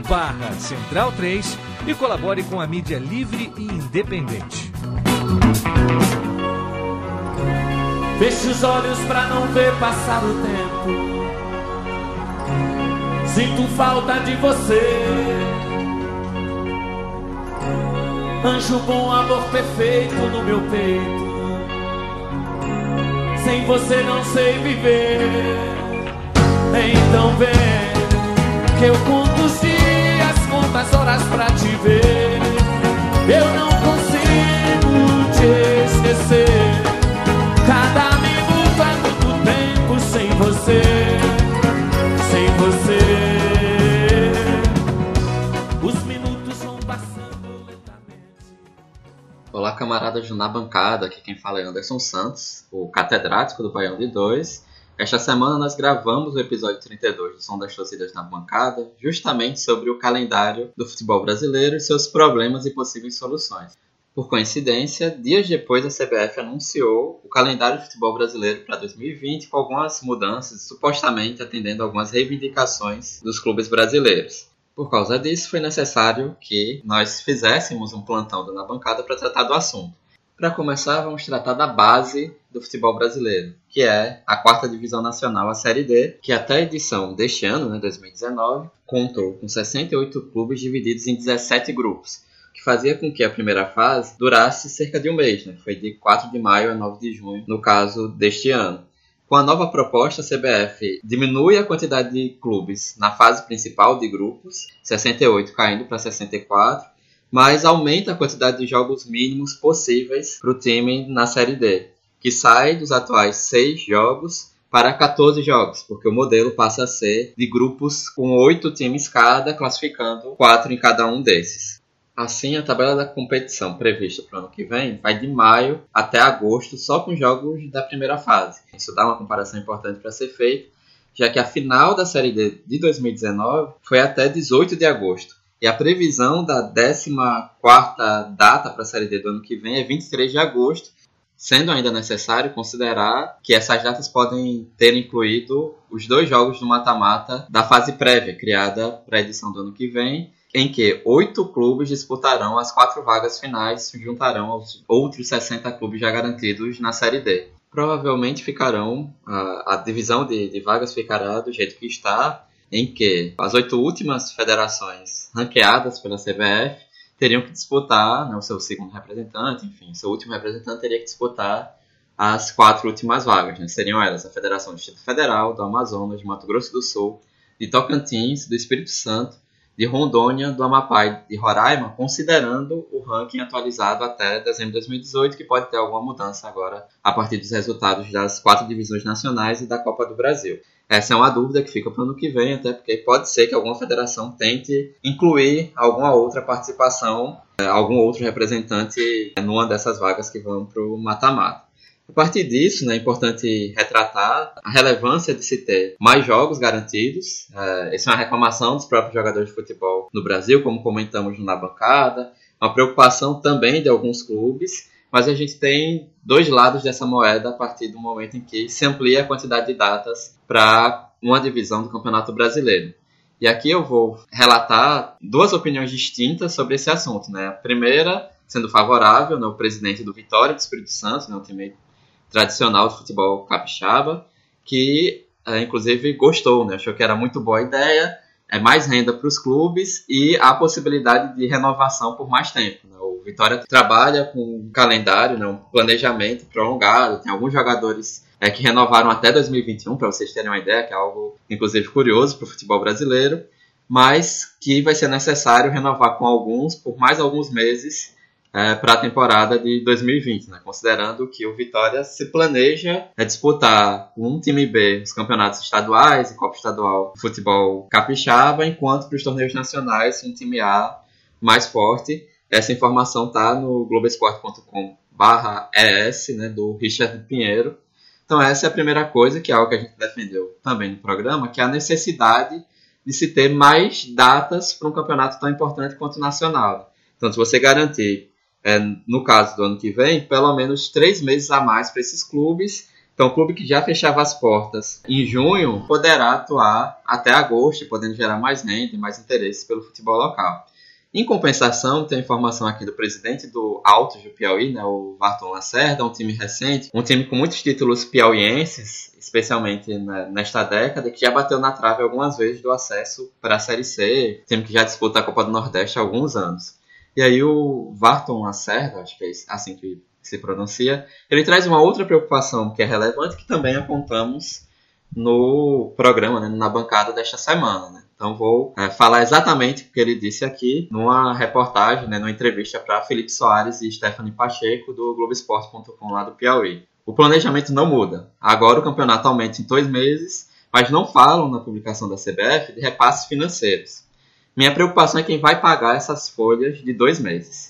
barra Central 3 e colabore com a mídia livre e independente. Feche os olhos pra não ver passar o tempo. Sinto falta de você. Anjo bom, amor perfeito no meu peito. Sem você não sei viver. Então vem que eu conto os conto as horas pra te ver. Eu não consigo te esquecer. Cada minuto é muito tempo sem você. Sem você. Os minutos vão passando lentamente. Olá, camaradas na bancada. Aqui quem fala é Anderson Santos, o catedrático do Baião de 2. Esta semana nós gravamos o episódio 32 do Som das Torcidas na Bancada, justamente sobre o calendário do futebol brasileiro e seus problemas e possíveis soluções. Por coincidência, dias depois a CBF anunciou o calendário de futebol brasileiro para 2020 com algumas mudanças, supostamente atendendo algumas reivindicações dos clubes brasileiros. Por causa disso, foi necessário que nós fizéssemos um plantão na bancada para tratar do assunto. Para começar, vamos tratar da base do futebol brasileiro, que é a quarta divisão nacional, a Série D, que até a edição deste ano, né, 2019, contou com 68 clubes divididos em 17 grupos, que fazia com que a primeira fase durasse cerca de um mês, né? foi de 4 de maio a 9 de junho, no caso deste ano. Com a nova proposta, a CBF diminui a quantidade de clubes na fase principal de grupos, 68 caindo para 64, mas aumenta a quantidade de jogos mínimos possíveis para o time na Série D, que sai dos atuais 6 jogos para 14 jogos, porque o modelo passa a ser de grupos com 8 times cada, classificando 4 em cada um desses. Assim, a tabela da competição prevista para o ano que vem vai de maio até agosto, só com jogos da primeira fase. Isso dá uma comparação importante para ser feita, já que a final da Série D de 2019 foi até 18 de agosto. E a previsão da 14ª data para a Série D do ano que vem é 23 de agosto, sendo ainda necessário considerar que essas datas podem ter incluído os dois jogos do mata-mata da fase prévia, criada para a edição do ano que vem, em que oito clubes disputarão as quatro vagas finais e se juntarão aos outros 60 clubes já garantidos na Série D. Provavelmente ficarão, a, a divisão de, de vagas ficará do jeito que está, em que as oito últimas federações ranqueadas pela CBF teriam que disputar né, o seu segundo representante, enfim, seu último representante teria que disputar as quatro últimas vagas. Né? Seriam elas a Federação do Distrito Federal, do Amazonas, de Mato Grosso do Sul, de Tocantins, do Espírito Santo, de Rondônia, do Amapá e de Roraima, considerando o ranking atualizado até dezembro de 2018, que pode ter alguma mudança agora a partir dos resultados das quatro divisões nacionais e da Copa do Brasil. Essa é uma dúvida que fica para o ano que vem, até porque pode ser que alguma federação tente incluir alguma outra participação, eh, algum outro representante numa dessas vagas que vão para o mata-mata. A partir disso, né, é importante retratar a relevância de se ter mais jogos garantidos. É, essa é uma reclamação dos próprios jogadores de futebol no Brasil, como comentamos na bancada. Uma preocupação também de alguns clubes, mas a gente tem dois lados dessa moeda a partir do momento em que se amplia a quantidade de datas para uma divisão do Campeonato Brasileiro. E aqui eu vou relatar duas opiniões distintas sobre esse assunto. Né? A primeira, sendo favorável, né, o presidente do Vitória do Espírito Santo, né, o time tradicional do futebol capixaba, que é, inclusive gostou, né? achou que era muito boa a ideia, é mais renda para os clubes e a possibilidade de renovação por mais tempo. Né? O Vitória trabalha com um calendário, né? um planejamento prolongado, tem alguns jogadores é, que renovaram até 2021, para vocês terem uma ideia, que é algo inclusive curioso para o futebol brasileiro, mas que vai ser necessário renovar com alguns por mais alguns meses é, para a temporada de 2020, né? considerando que o Vitória se planeja é, disputar um time B os campeonatos estaduais e Copa Estadual Futebol Capixaba, enquanto para os torneios nacionais um time A mais forte. Essa informação está no globesport.com barra ES, né, do Richard Pinheiro. Então essa é a primeira coisa, que é algo que a gente defendeu também no programa, que é a necessidade de se ter mais datas para um campeonato tão importante quanto o nacional. Então se você garantir, é, no caso do ano que vem, pelo menos três meses a mais para esses clubes, então, o clube que já fechava as portas em junho poderá atuar até agosto, podendo gerar mais renda e mais interesse pelo futebol local. Em compensação, tem informação aqui do presidente do Altos do Piauí, né, o Varton Lacerda, um time recente, um time com muitos títulos piauienses, especialmente nesta década, que já bateu na trave algumas vezes do acesso para a Série C, time que já disputa a Copa do Nordeste há alguns anos. E aí o Varton Lacerda, acho que é assim que se pronuncia, ele traz uma outra preocupação que é relevante, que também apontamos no programa, né, na bancada desta semana. Né? Então vou é, falar exatamente o que ele disse aqui numa reportagem, né, numa entrevista para Felipe Soares e Stephanie Pacheco do Globoesporte.com lá do Piauí. O planejamento não muda. Agora o campeonato aumenta em dois meses, mas não falam na publicação da CBF de repasses financeiros. Minha preocupação é quem vai pagar essas folhas de dois meses.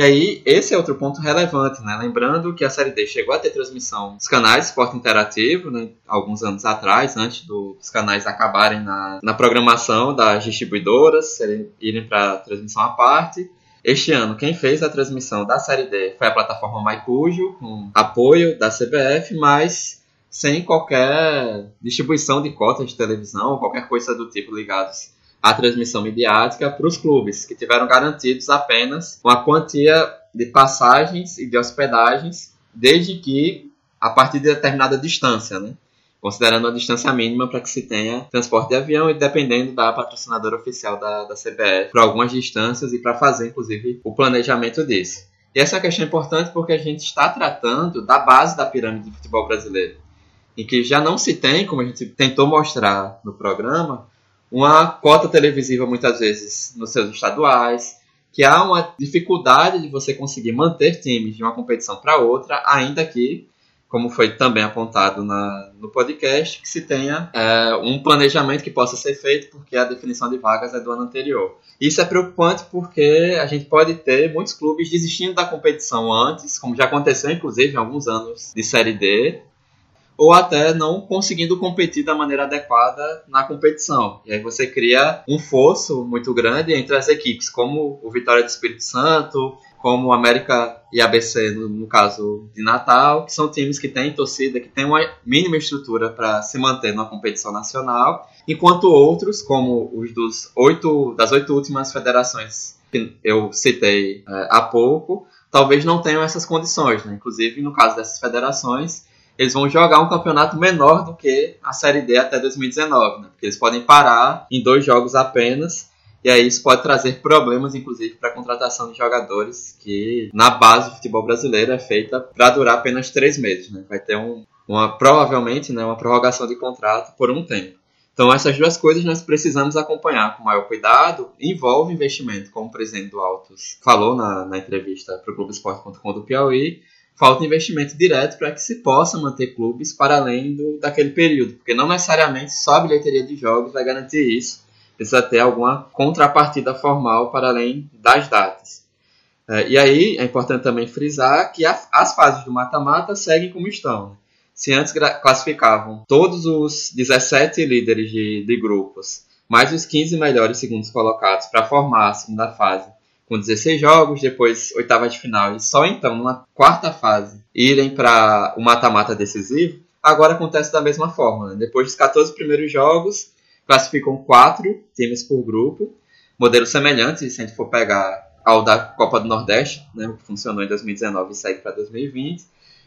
E aí, esse é outro ponto relevante, né? Lembrando que a Série D chegou a ter transmissão dos canais Esporte Interativo, né? Alguns anos atrás, antes dos canais acabarem na, na programação das distribuidoras, irem para transmissão à parte. Este ano, quem fez a transmissão da Série D foi a plataforma MyCujo, com apoio da CBF, mas sem qualquer distribuição de cotas de televisão ou qualquer coisa do tipo ligados a transmissão midiática para os clubes, que tiveram garantidos apenas uma quantia de passagens e de hospedagens, desde que a partir de determinada distância, né? considerando a distância mínima para que se tenha transporte de avião e dependendo da patrocinadora oficial da, da CBF para algumas distâncias e para fazer, inclusive, o planejamento disso. E essa questão é importante porque a gente está tratando da base da pirâmide do futebol brasileiro, em que já não se tem, como a gente tentou mostrar no programa, uma cota televisiva muitas vezes nos seus estaduais, que há uma dificuldade de você conseguir manter times de uma competição para outra, ainda que, como foi também apontado na, no podcast, que se tenha é, um planejamento que possa ser feito, porque a definição de vagas é do ano anterior. Isso é preocupante porque a gente pode ter muitos clubes desistindo da competição antes, como já aconteceu inclusive em alguns anos de Série D, ou até não conseguindo competir da maneira adequada na competição. E aí você cria um fosso muito grande entre as equipes, como o Vitória do Espírito Santo, como o América e ABC, no, no, caso de Natal, que são times que têm torcida, que têm uma mínima estrutura para se manter numa competição nacional, enquanto outros, como os dos oito, das oito últimas federações que eu citei é, há pouco, talvez não tenham essas condições. Né? Inclusive, no caso dessas federações, eles vão jogar um campeonato menor do que a Série D até 2019, né? Porque eles podem parar em dois jogos apenas. E aí isso pode trazer problemas, inclusive, para a contratação de jogadores que na base do futebol brasileiro é feita para durar apenas três meses. Né? Vai ter um, uma, provavelmente né, uma prorrogação de contrato por um tempo. Então essas duas coisas nós precisamos acompanhar com maior cuidado. Envolve investimento, como o presidente do Altos falou na, na entrevista para o Clubesport.com do Piauí, falta investimento direto para que se possa manter clubes para além do, daquele período, porque não necessariamente só a bilheteria de jogos vai garantir isso, precisa ter alguma contrapartida formal para além das datas. É, e aí é importante também frisar que a, as fases do mata-mata seguem como estão. Né? Se antes classificavam todos os 17 líderes de, de grupos, mais os 15 melhores segundos colocados para formar a segunda fase com 16 jogos, depois oitava de final e só então na quarta fase irem para o mata-mata decisivo, agora acontece da mesma forma. Né? Depois dos 14 primeiros jogos, classificam quatro times por grupo, modelo semelhante, se a gente for pegar ao da Copa do Nordeste, né, que funcionou em 2019 e segue para 2020.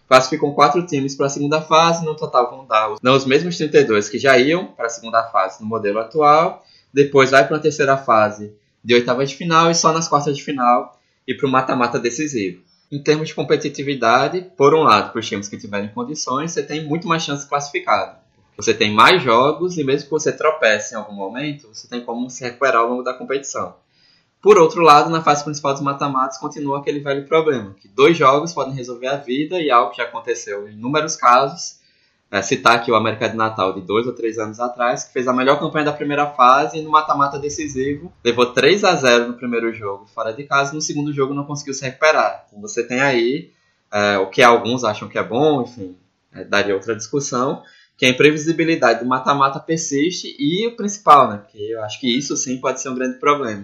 Classificam quatro times para a segunda fase, no total vão dar os, não, os mesmos 32 que já iam para a segunda fase no modelo atual. Depois vai para a terceira fase de oitava de final e só nas quartas de final e para o mata-mata decisivo. Em termos de competitividade, por um lado, para os times que tiverem condições, você tem muito mais chance de classificado. Você tem mais jogos e mesmo que você tropece em algum momento, você tem como se recuperar ao longo da competição. Por outro lado, na fase principal dos mata-matas continua aquele velho problema, que dois jogos podem resolver a vida e algo que já aconteceu em inúmeros casos, é, citar aqui o América de Natal de dois ou três anos atrás, que fez a melhor campanha da primeira fase e no mata-mata decisivo levou 3 a 0 no primeiro jogo fora de casa. No segundo jogo não conseguiu se recuperar. Então você tem aí é, o que alguns acham que é bom, enfim, é, daria outra discussão, que a imprevisibilidade do mata-mata persiste e o principal, né, porque eu acho que isso sim pode ser um grande problema,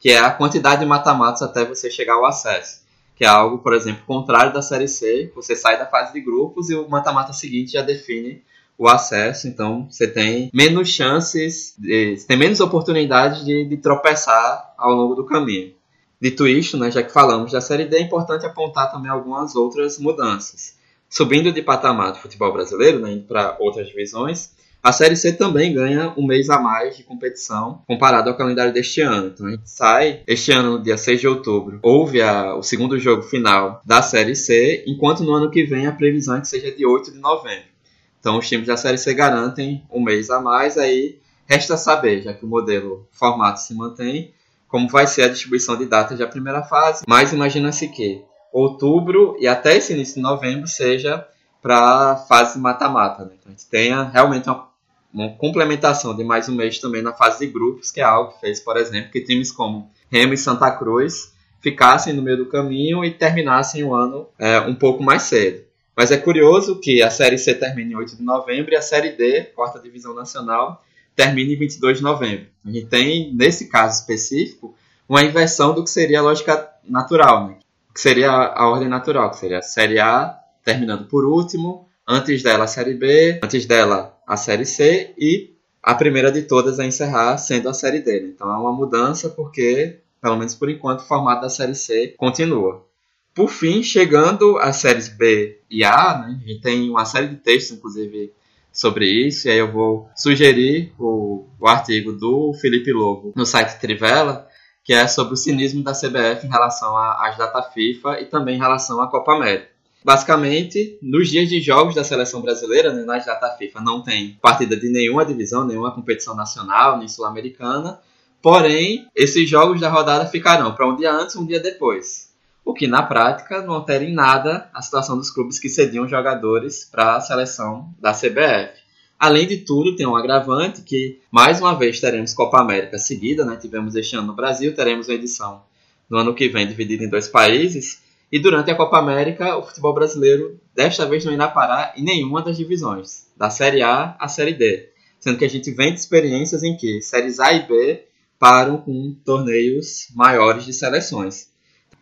que é a quantidade de mata-matas até você chegar ao acesso que é algo, por exemplo, contrário da Série C. Você sai da fase de grupos e o mata-mata seguinte já define o acesso, então você tem menos chances, de, você tem menos oportunidades de, de, tropeçar ao longo do caminho. Dito isto, né, já que falamos da Série D, é importante apontar também algumas outras mudanças. Subindo de patamar do futebol brasileiro, né, indo para outras divisões, a Série C também ganha um mês a mais de competição comparado ao calendário deste ano. Então a gente sai, este ano, no dia 6 de outubro, houve a, o segundo jogo final da Série C, enquanto no ano que vem a previsão é que seja de 8 de novembro. Então os times da Série C garantem um mês a mais, aí resta saber, já que o modelo formato se mantém, como vai ser a distribuição de datas da primeira fase, mas imagina-se que outubro e até esse início de novembro seja para fase mata-mata. Né? Então a gente tenha realmente uma uma complementação de mais um mês também na fase de grupos, que é algo que fez, por exemplo, que times como Remo e Santa Cruz ficassem no meio do caminho e terminassem o ano é, um pouco mais cedo. Mas é curioso que a Série C termine em 8 de novembro e a Série D, quarta divisão nacional, termine em 22 de novembro. A gente tem, nesse caso específico, uma inversão do que seria a lógica natural, né? que seria a ordem natural, que seria a Série A terminando por último, antes dela a Série B, antes dela a Série C e a primeira de todas a encerrar sendo a Série D. Né? Então é uma mudança porque, pelo menos por enquanto, o formato da Série C continua. Por fim, chegando às séries B e A, né, a gente tem uma série de textos, inclusive, sobre isso, e aí eu vou sugerir o, o artigo do Felipe Lobo no site Trivela, que é sobre o cinismo da CBF em relação às data FIFA e também em relação à Copa América. Basicamente, nos dias de jogos da seleção brasileira, né, nas data FIFA, não tem partida de nenhuma divisão, nenhuma competição nacional, nem sul-americana. Porém, esses jogos da rodada ficarão para um dia antes um dia depois. O que, na prática, não altera em nada a situação dos clubes que cediam jogadores para a seleção da CBF. Além de tudo, tem um agravante que, mais uma vez, teremos Copa América seguida, né? tivemos este ano no Brasil, teremos uma edição no ano que vem dividida em dois países, e durante a Copa América, o futebol brasileiro desta vez não irá parar em nenhuma das divisões, da Série A à Série D, sendo que a gente vem de experiências em que séries A e B param com torneios maiores de seleções.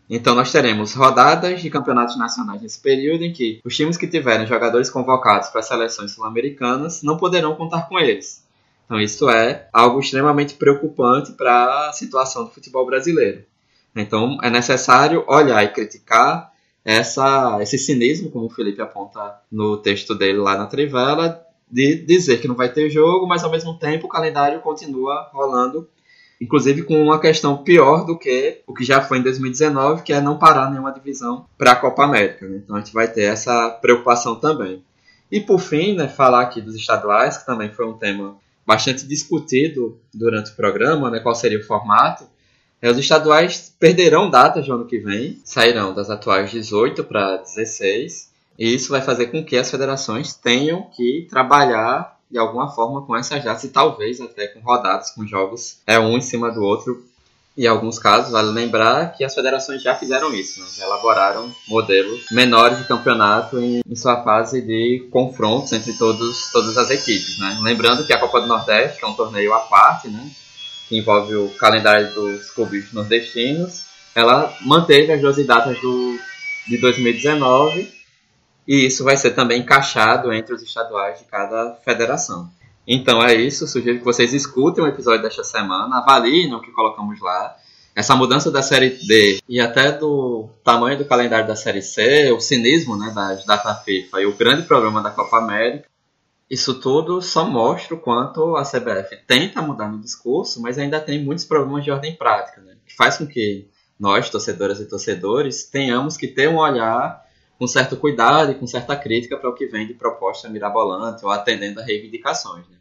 Então nós teremos rodadas de campeonatos nacionais nesse período em que os times que tiverem jogadores convocados para seleções sul-americanas não poderão contar com eles. Então isso é algo extremamente preocupante para a situação do futebol brasileiro. Então é necessário olhar e criticar essa, esse cinismo, como o Felipe aponta no texto dele lá na Trivela, de dizer que não vai ter jogo, mas ao mesmo tempo o calendário continua rolando, inclusive com uma questão pior do que o que já foi em 2019, que é não parar nenhuma divisão para a Copa América. Né? Então a gente vai ter essa preocupação também. E por fim, né, falar aqui dos estaduais, que também foi um tema bastante discutido durante o programa, né, qual seria o formato. É, os estaduais perderão datas no ano que vem, sairão das atuais 18 para 16, e isso vai fazer com que as federações tenham que trabalhar de alguma forma com essas datas e talvez até com rodadas, com jogos é um em cima do outro. Em alguns casos, vale lembrar que as federações já fizeram isso, né? já elaboraram modelos menores de campeonato em, em, sua fase de confrontos entre todos, todas as equipes. Né? Lembrando que a Copa do Nordeste, é um torneio à parte, né? Que envolve o calendário dos clubes nordestinos, ela manteve as 12 datas do, de 2019 e isso vai ser também encaixado entre os estaduais de cada federação. Então é isso, sugiro que vocês escutem o episódio desta semana, avaliem o que colocamos lá. Essa mudança da série D e até do tamanho do calendário da série C, o cinismo né, das data FIFA e o grande problema da Copa América isso tudo só mostra o quanto a CBF tenta mudar no discurso, mas ainda tem muitos problemas de ordem prática, né? que faz com que nós, torcedoras e torcedores, tenhamos que ter um olhar com certo cuidado e com certa crítica para o que vem de proposta mirabolante ou atendendo a reivindicações. Né?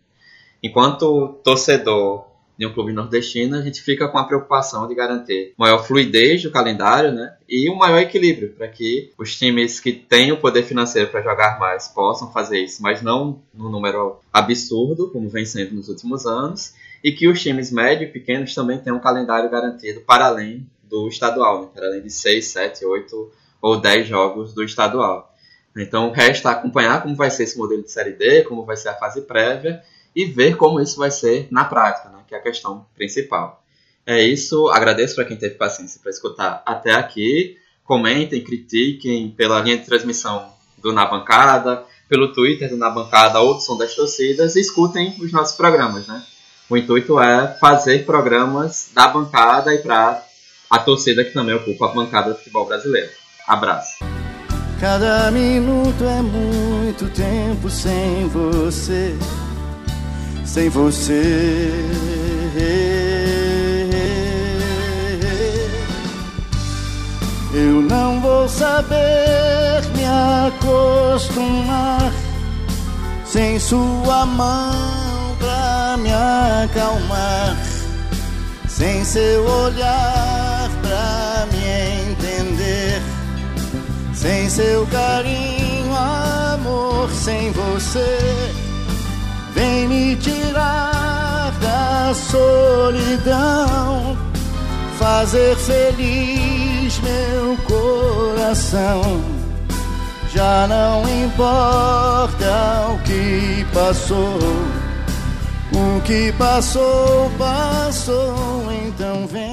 Enquanto torcedor de um clube nordestino, a gente fica com a preocupação de garantir maior fluidez do calendário, né? E um maior equilíbrio para que os times que têm o poder financeiro para jogar mais possam fazer isso, mas não no número absurdo, como vem sendo nos últimos anos, e que os times médios e pequenos também tenham um calendário garantido para além do estadual, né? para além de 6, 7, 8 ou 10 jogos do estadual. Então resta acompanhar como vai ser esse modelo de Série D, como vai ser a fase prévia e ver como isso vai ser na prática, né? que é a questão principal. É isso, agradeço para quem teve paciência para escutar até aqui. Comentem, critiquem pela linha de transmissão do Na Bancada, pelo Twitter do Na Bancada ou do Som das Torcidas e escutem os nossos programas, né? O intuito é fazer programas da bancada e para a torcida que também ocupa a bancada do futebol brasileiro. Abraço. Cada minuto é muito tempo sem você, sem você. Eu não vou saber me acostumar sem sua mão pra me acalmar, sem seu olhar pra me entender, sem seu carinho, amor, sem você. Vem me tirar da solidão, fazer feliz meu coração. Já não importa o que passou, o que passou, passou, então vem.